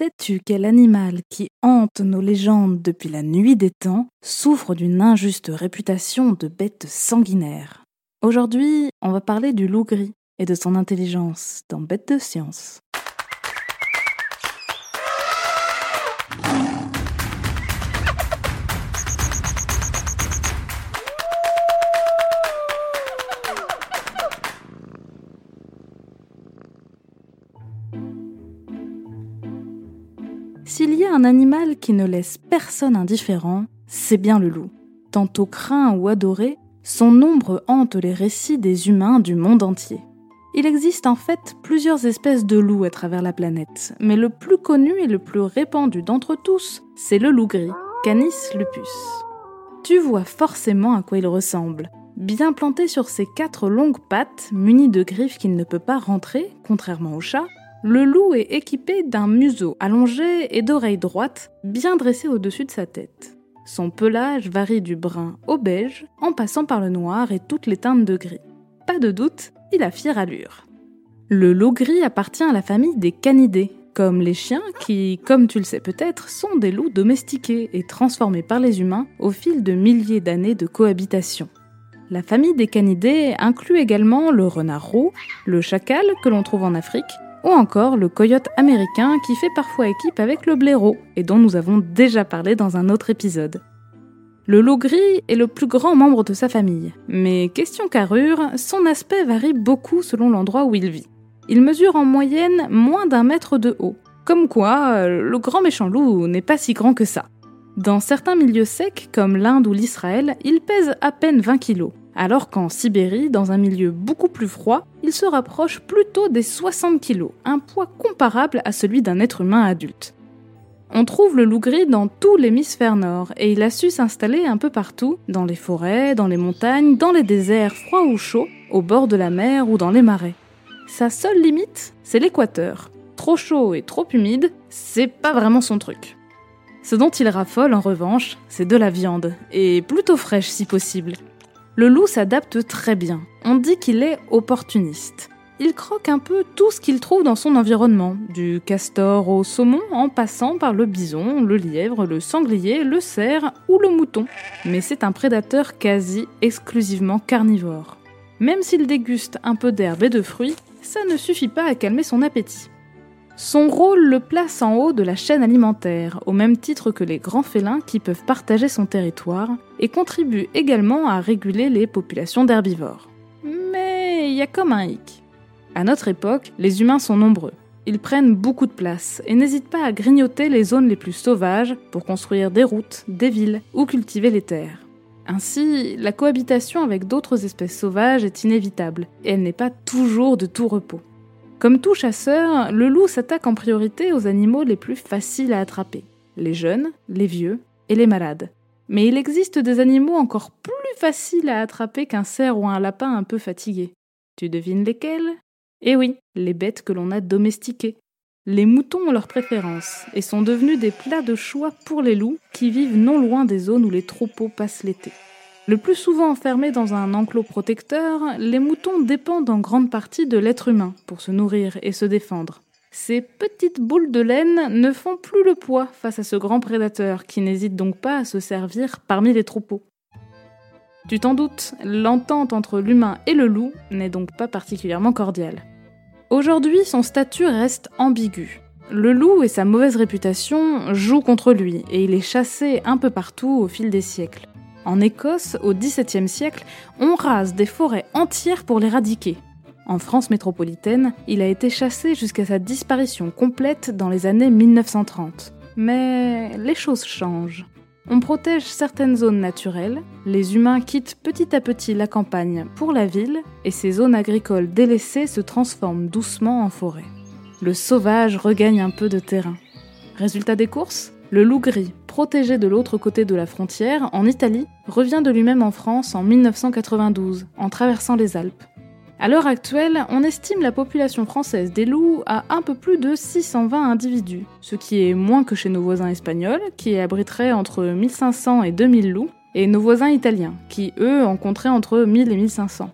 Sais-tu quel animal qui hante nos légendes depuis la nuit des temps souffre d'une injuste réputation de bête sanguinaire? Aujourd'hui, on va parler du loup gris et de son intelligence dans Bête de science. S'il y a un animal qui ne laisse personne indifférent, c'est bien le loup. Tantôt craint ou adoré, son ombre hante les récits des humains du monde entier. Il existe en fait plusieurs espèces de loups à travers la planète, mais le plus connu et le plus répandu d'entre tous, c'est le loup gris, Canis lupus. Tu vois forcément à quoi il ressemble. Bien planté sur ses quatre longues pattes, muni de griffes qu'il ne peut pas rentrer, contrairement au chat, le loup est équipé d'un museau allongé et d'oreilles droites bien dressées au-dessus de sa tête. Son pelage varie du brun au beige en passant par le noir et toutes les teintes de gris. Pas de doute, il a fière allure. Le loup gris appartient à la famille des canidés, comme les chiens qui, comme tu le sais peut-être, sont des loups domestiqués et transformés par les humains au fil de milliers d'années de cohabitation. La famille des canidés inclut également le renard roux, le chacal que l'on trouve en Afrique, ou encore le coyote américain qui fait parfois équipe avec le blaireau et dont nous avons déjà parlé dans un autre épisode. Le loup gris est le plus grand membre de sa famille, mais question carrure, son aspect varie beaucoup selon l'endroit où il vit. Il mesure en moyenne moins d'un mètre de haut, comme quoi le grand méchant loup n'est pas si grand que ça. Dans certains milieux secs, comme l'Inde ou l'Israël, il pèse à peine 20 kilos, alors qu'en Sibérie, dans un milieu beaucoup plus froid, il se rapproche plutôt des 60 kg, un poids comparable à celui d'un être humain adulte. On trouve le loup gris dans tout l'hémisphère nord et il a su s'installer un peu partout, dans les forêts, dans les montagnes, dans les déserts froids ou chauds, au bord de la mer ou dans les marais. Sa seule limite, c'est l'équateur. Trop chaud et trop humide, c'est pas vraiment son truc. Ce dont il raffole en revanche, c'est de la viande, et plutôt fraîche si possible. Le loup s'adapte très bien. On dit qu'il est opportuniste. Il croque un peu tout ce qu'il trouve dans son environnement, du castor au saumon en passant par le bison, le lièvre, le sanglier, le cerf ou le mouton. Mais c'est un prédateur quasi exclusivement carnivore. Même s'il déguste un peu d'herbe et de fruits, ça ne suffit pas à calmer son appétit. Son rôle le place en haut de la chaîne alimentaire, au même titre que les grands félins qui peuvent partager son territoire, et contribue également à réguler les populations d'herbivores. Mais il y a comme un hic. À notre époque, les humains sont nombreux. Ils prennent beaucoup de place et n'hésitent pas à grignoter les zones les plus sauvages pour construire des routes, des villes ou cultiver les terres. Ainsi, la cohabitation avec d'autres espèces sauvages est inévitable et elle n'est pas toujours de tout repos. Comme tout chasseur, le loup s'attaque en priorité aux animaux les plus faciles à attraper, les jeunes, les vieux et les malades. Mais il existe des animaux encore plus faciles à attraper qu'un cerf ou un lapin un peu fatigué. Tu devines lesquels? Eh oui, les bêtes que l'on a domestiquées. Les moutons ont leur préférence et sont devenus des plats de choix pour les loups qui vivent non loin des zones où les troupeaux passent l'été. Le plus souvent enfermés dans un enclos protecteur, les moutons dépendent en grande partie de l'être humain pour se nourrir et se défendre. Ces petites boules de laine ne font plus le poids face à ce grand prédateur qui n'hésite donc pas à se servir parmi les troupeaux. Tu t'en doutes, l'entente entre l'humain et le loup n'est donc pas particulièrement cordiale. Aujourd'hui, son statut reste ambigu. Le loup et sa mauvaise réputation jouent contre lui et il est chassé un peu partout au fil des siècles. En Écosse, au XVIIe siècle, on rase des forêts entières pour l'éradiquer. En France métropolitaine, il a été chassé jusqu'à sa disparition complète dans les années 1930. Mais les choses changent. On protège certaines zones naturelles, les humains quittent petit à petit la campagne pour la ville, et ces zones agricoles délaissées se transforment doucement en forêt. Le sauvage regagne un peu de terrain. Résultat des courses? Le loup gris, protégé de l'autre côté de la frontière, en Italie, revient de lui-même en France en 1992, en traversant les Alpes. À l'heure actuelle, on estime la population française des loups à un peu plus de 620 individus, ce qui est moins que chez nos voisins espagnols, qui abriteraient entre 1500 et 2000 loups, et nos voisins italiens, qui eux en compteraient entre 1000 et 1500.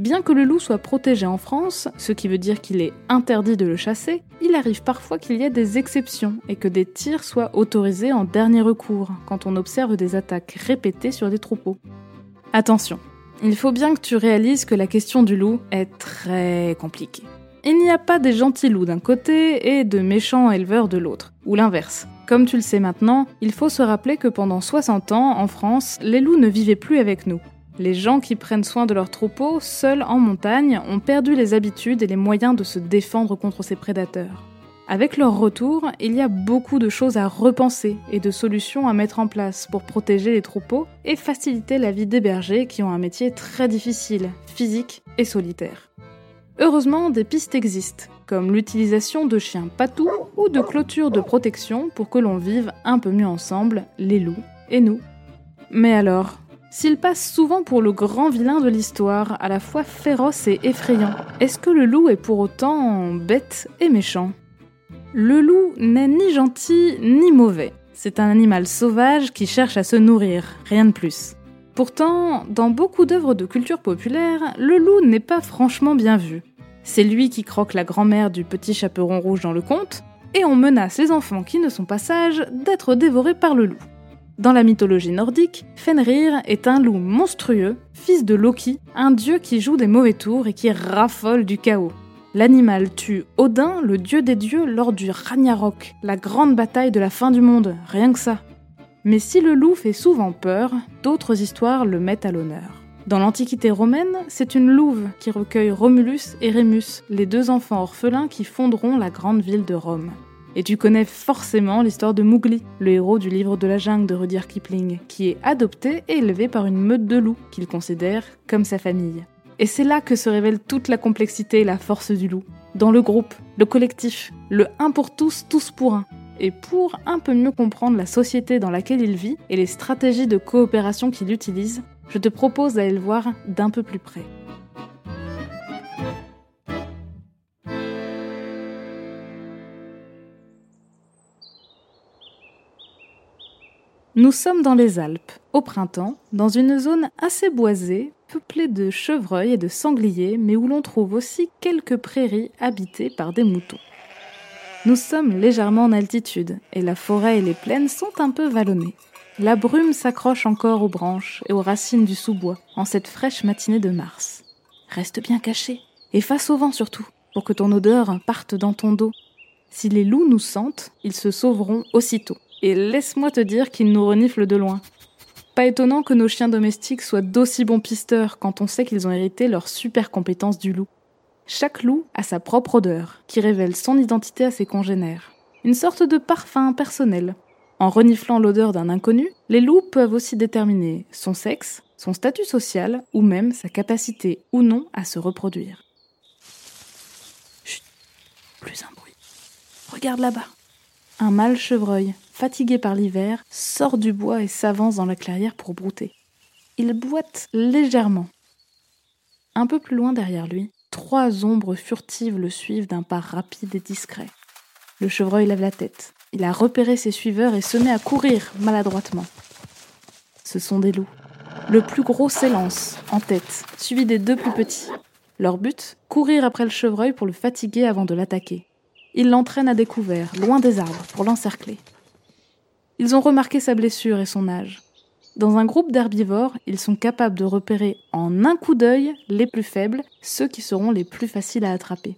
Bien que le loup soit protégé en France, ce qui veut dire qu'il est interdit de le chasser, il arrive parfois qu'il y ait des exceptions et que des tirs soient autorisés en dernier recours quand on observe des attaques répétées sur des troupeaux. Attention, il faut bien que tu réalises que la question du loup est très compliquée. Il n'y a pas des gentils loups d'un côté et de méchants éleveurs de l'autre, ou l'inverse. Comme tu le sais maintenant, il faut se rappeler que pendant 60 ans, en France, les loups ne vivaient plus avec nous. Les gens qui prennent soin de leurs troupeaux, seuls en montagne, ont perdu les habitudes et les moyens de se défendre contre ces prédateurs. Avec leur retour, il y a beaucoup de choses à repenser et de solutions à mettre en place pour protéger les troupeaux et faciliter la vie des bergers qui ont un métier très difficile, physique et solitaire. Heureusement, des pistes existent, comme l'utilisation de chiens patous ou de clôtures de protection pour que l'on vive un peu mieux ensemble, les loups et nous. Mais alors, s'il passe souvent pour le grand vilain de l'histoire, à la fois féroce et effrayant, est-ce que le loup est pour autant bête et méchant? Le loup n'est ni gentil ni mauvais. C'est un animal sauvage qui cherche à se nourrir, rien de plus. Pourtant, dans beaucoup d'œuvres de culture populaire, le loup n'est pas franchement bien vu. C'est lui qui croque la grand-mère du petit chaperon rouge dans le conte, et on menace les enfants qui ne sont pas sages d'être dévorés par le loup. Dans la mythologie nordique, Fenrir est un loup monstrueux, fils de Loki, un dieu qui joue des mauvais tours et qui raffole du chaos. L'animal tue Odin, le dieu des dieux, lors du Ragnarok, la grande bataille de la fin du monde, rien que ça. Mais si le loup fait souvent peur, d'autres histoires le mettent à l'honneur. Dans l'Antiquité romaine, c'est une louve qui recueille Romulus et Rémus, les deux enfants orphelins qui fonderont la grande ville de Rome. Et tu connais forcément l'histoire de Mowgli, le héros du livre de la jungle de Rudyard Kipling, qui est adopté et élevé par une meute de loups qu'il considère comme sa famille. Et c'est là que se révèle toute la complexité et la force du loup. Dans le groupe, le collectif, le un pour tous, tous pour un. Et pour un peu mieux comprendre la société dans laquelle il vit et les stratégies de coopération qu'il utilise, je te propose d'aller le voir d'un peu plus près. Nous sommes dans les Alpes, au printemps, dans une zone assez boisée, peuplée de chevreuils et de sangliers, mais où l'on trouve aussi quelques prairies habitées par des moutons. Nous sommes légèrement en altitude, et la forêt et les plaines sont un peu vallonnées. La brume s'accroche encore aux branches et aux racines du sous-bois en cette fraîche matinée de mars. Reste bien caché, et face au vent surtout, pour que ton odeur parte dans ton dos. Si les loups nous sentent, ils se sauveront aussitôt et laisse-moi te dire qu'ils nous reniflent de loin. Pas étonnant que nos chiens domestiques soient d'aussi bons pisteurs quand on sait qu'ils ont hérité leur super compétence du loup. Chaque loup a sa propre odeur, qui révèle son identité à ses congénères. Une sorte de parfum personnel. En reniflant l'odeur d'un inconnu, les loups peuvent aussi déterminer son sexe, son statut social ou même sa capacité ou non à se reproduire. Plus un bruit. Regarde là-bas. Un mâle chevreuil, fatigué par l'hiver, sort du bois et s'avance dans la clairière pour brouter. Il boite légèrement. Un peu plus loin derrière lui, trois ombres furtives le suivent d'un pas rapide et discret. Le chevreuil lève la tête. Il a repéré ses suiveurs et se met à courir maladroitement. Ce sont des loups. Le plus gros s'élance, en tête, suivi des deux plus petits. Leur but Courir après le chevreuil pour le fatiguer avant de l'attaquer. Ils l'entraînent à découvert, loin des arbres, pour l'encercler. Ils ont remarqué sa blessure et son âge. Dans un groupe d'herbivores, ils sont capables de repérer en un coup d'œil les plus faibles, ceux qui seront les plus faciles à attraper.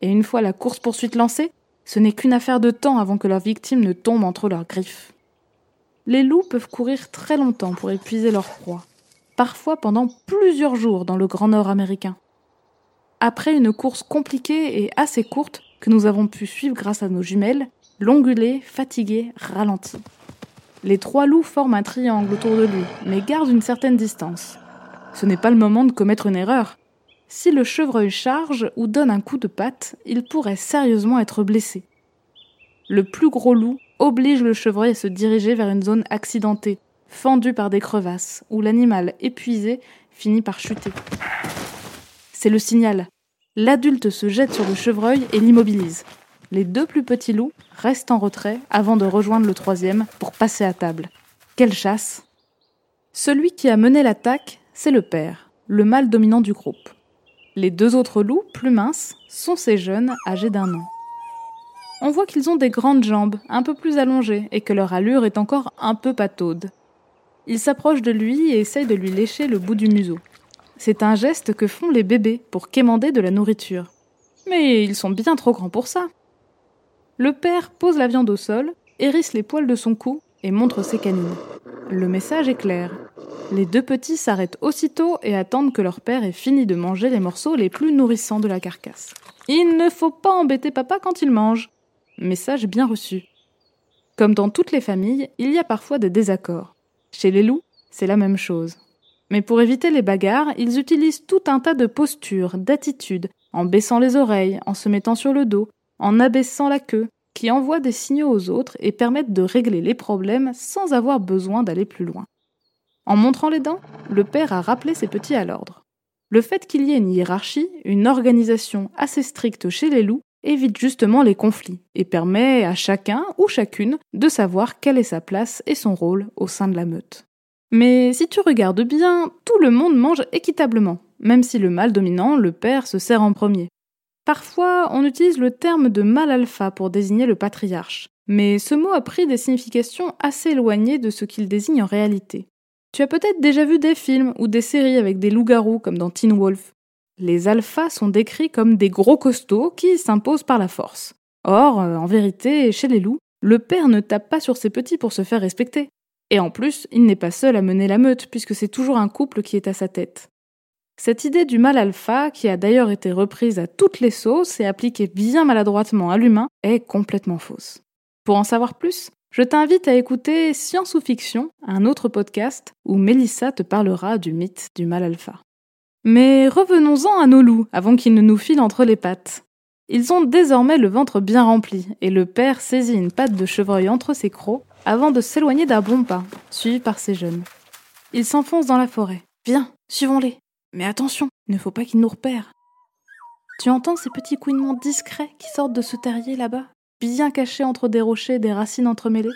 Et une fois la course-poursuite lancée, ce n'est qu'une affaire de temps avant que leur victime ne tombe entre leurs griffes. Les loups peuvent courir très longtemps pour épuiser leur proie, parfois pendant plusieurs jours dans le Grand Nord américain. Après une course compliquée et assez courte, que nous avons pu suivre grâce à nos jumelles, l'ongulé, fatigué, ralentit. Les trois loups forment un triangle autour de lui, mais gardent une certaine distance. Ce n'est pas le moment de commettre une erreur. Si le chevreuil charge ou donne un coup de patte, il pourrait sérieusement être blessé. Le plus gros loup oblige le chevreuil à se diriger vers une zone accidentée, fendue par des crevasses, où l'animal épuisé finit par chuter. C'est le signal. L'adulte se jette sur le chevreuil et l'immobilise. Les deux plus petits loups restent en retrait avant de rejoindre le troisième pour passer à table. Quelle chasse Celui qui a mené l'attaque, c'est le père, le mâle dominant du groupe. Les deux autres loups, plus minces, sont ces jeunes âgés d'un an. On voit qu'ils ont des grandes jambes, un peu plus allongées, et que leur allure est encore un peu pataude. Ils s'approchent de lui et essayent de lui lécher le bout du museau. C'est un geste que font les bébés pour quémander de la nourriture. Mais ils sont bien trop grands pour ça. Le père pose la viande au sol, hérisse les poils de son cou et montre ses canines. Le message est clair. Les deux petits s'arrêtent aussitôt et attendent que leur père ait fini de manger les morceaux les plus nourrissants de la carcasse. Il ne faut pas embêter papa quand il mange. Message bien reçu. Comme dans toutes les familles, il y a parfois des désaccords. Chez les loups, c'est la même chose. Mais pour éviter les bagarres, ils utilisent tout un tas de postures, d'attitudes, en baissant les oreilles, en se mettant sur le dos, en abaissant la queue, qui envoient des signaux aux autres et permettent de régler les problèmes sans avoir besoin d'aller plus loin. En montrant les dents, le père a rappelé ses petits à l'ordre. Le fait qu'il y ait une hiérarchie, une organisation assez stricte chez les loups, évite justement les conflits et permet à chacun ou chacune de savoir quelle est sa place et son rôle au sein de la meute. Mais si tu regardes bien, tout le monde mange équitablement, même si le mâle dominant, le père, se sert en premier. Parfois, on utilise le terme de mâle alpha pour désigner le patriarche, mais ce mot a pris des significations assez éloignées de ce qu'il désigne en réalité. Tu as peut-être déjà vu des films ou des séries avec des loups-garous comme dans Teen Wolf. Les alphas sont décrits comme des gros costauds qui s'imposent par la force. Or, euh, en vérité, chez les loups, le père ne tape pas sur ses petits pour se faire respecter. Et en plus, il n'est pas seul à mener la meute, puisque c'est toujours un couple qui est à sa tête. Cette idée du mal alpha, qui a d'ailleurs été reprise à toutes les sauces et appliquée bien maladroitement à l'humain, est complètement fausse. Pour en savoir plus, je t'invite à écouter Science ou Fiction, un autre podcast où Mélissa te parlera du mythe du mal alpha. Mais revenons-en à nos loups avant qu'ils ne nous filent entre les pattes. Ils ont désormais le ventre bien rempli, et le père saisit une patte de chevreuil entre ses crocs avant de s'éloigner d'un bon pas, suivi par ses jeunes. Ils s'enfoncent dans la forêt. Viens, suivons-les. Mais attention, ne faut pas qu'ils nous repèrent. Tu entends ces petits couinements discrets qui sortent de ce terrier là-bas, bien cachés entre des rochers et des racines entremêlées?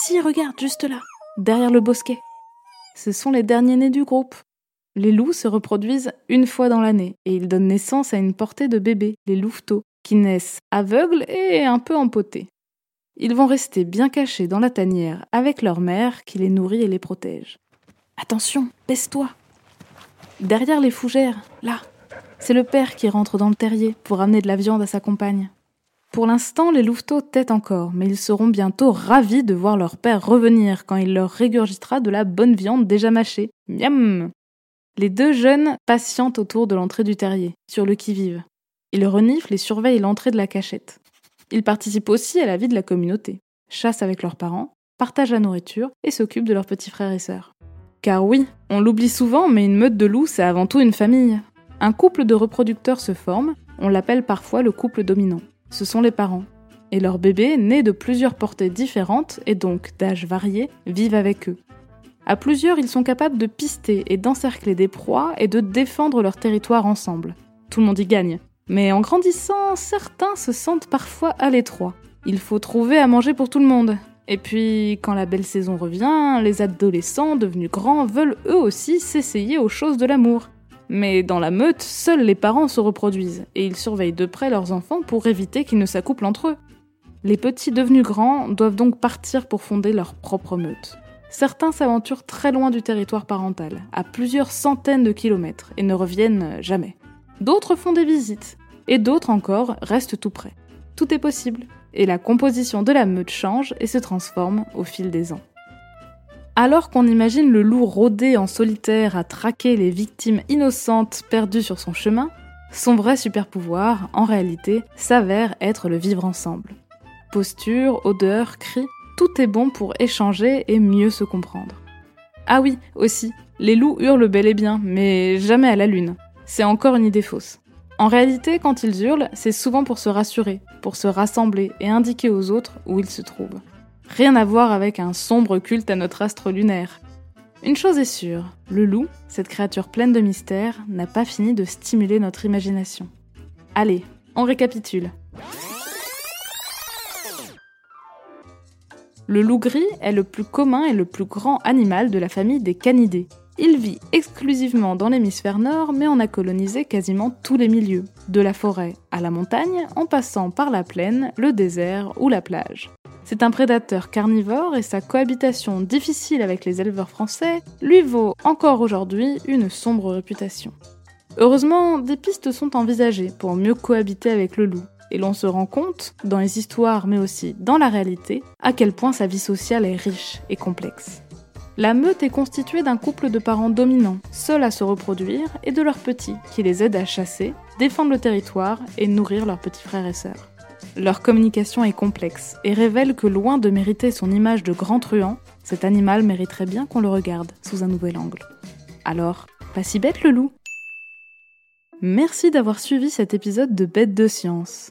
Si, regarde, juste là, derrière le bosquet. Ce sont les derniers nés du groupe. Les loups se reproduisent une fois dans l'année et ils donnent naissance à une portée de bébés, les louveteaux, qui naissent aveugles et un peu empotés. Ils vont rester bien cachés dans la tanière avec leur mère qui les nourrit et les protège. Attention, baisse-toi, Derrière les fougères, là, c'est le père qui rentre dans le terrier pour amener de la viande à sa compagne. Pour l'instant, les louveteaux têtent encore, mais ils seront bientôt ravis de voir leur père revenir quand il leur régurgitera de la bonne viande déjà mâchée. Miam Les deux jeunes patientent autour de l'entrée du terrier, sur le qui-vive. Ils reniflent et surveillent l'entrée de la cachette. Ils participent aussi à la vie de la communauté, chassent avec leurs parents, partagent la nourriture et s'occupent de leurs petits frères et sœurs. Car oui, on l'oublie souvent, mais une meute de loups, c'est avant tout une famille. Un couple de reproducteurs se forme, on l'appelle parfois le couple dominant. Ce sont les parents. Et leurs bébés, nés de plusieurs portées différentes et donc d'âges variés, vivent avec eux. À plusieurs, ils sont capables de pister et d'encercler des proies et de défendre leur territoire ensemble. Tout le monde y gagne. Mais en grandissant, certains se sentent parfois à l'étroit. Il faut trouver à manger pour tout le monde, et puis, quand la belle saison revient, les adolescents devenus grands veulent eux aussi s'essayer aux choses de l'amour. Mais dans la meute, seuls les parents se reproduisent, et ils surveillent de près leurs enfants pour éviter qu'ils ne s'accouplent entre eux. Les petits devenus grands doivent donc partir pour fonder leur propre meute. Certains s'aventurent très loin du territoire parental, à plusieurs centaines de kilomètres, et ne reviennent jamais. D'autres font des visites, et d'autres encore restent tout près. Tout est possible, et la composition de la meute change et se transforme au fil des ans. Alors qu'on imagine le loup rôder en solitaire à traquer les victimes innocentes perdues sur son chemin, son vrai super pouvoir, en réalité, s'avère être le vivre ensemble. Posture, odeur, cris, tout est bon pour échanger et mieux se comprendre. Ah oui, aussi, les loups hurlent bel et bien, mais jamais à la lune. C'est encore une idée fausse. En réalité, quand ils hurlent, c'est souvent pour se rassurer, pour se rassembler et indiquer aux autres où ils se trouvent. Rien à voir avec un sombre culte à notre astre lunaire. Une chose est sûre, le loup, cette créature pleine de mystères, n'a pas fini de stimuler notre imagination. Allez, on récapitule. Le loup gris est le plus commun et le plus grand animal de la famille des canidés. Il vit exclusivement dans l'hémisphère nord, mais on a colonisé quasiment tous les milieux, de la forêt à la montagne, en passant par la plaine, le désert ou la plage. C'est un prédateur carnivore et sa cohabitation difficile avec les éleveurs français lui vaut encore aujourd'hui une sombre réputation. Heureusement, des pistes sont envisagées pour mieux cohabiter avec le loup, et l'on se rend compte, dans les histoires mais aussi dans la réalité, à quel point sa vie sociale est riche et complexe. La meute est constituée d'un couple de parents dominants, seuls à se reproduire, et de leurs petits, qui les aident à chasser, défendre le territoire et nourrir leurs petits frères et sœurs. Leur communication est complexe et révèle que loin de mériter son image de grand truand, cet animal mériterait bien qu'on le regarde sous un nouvel angle. Alors, pas si bête le loup Merci d'avoir suivi cet épisode de Bête de Science.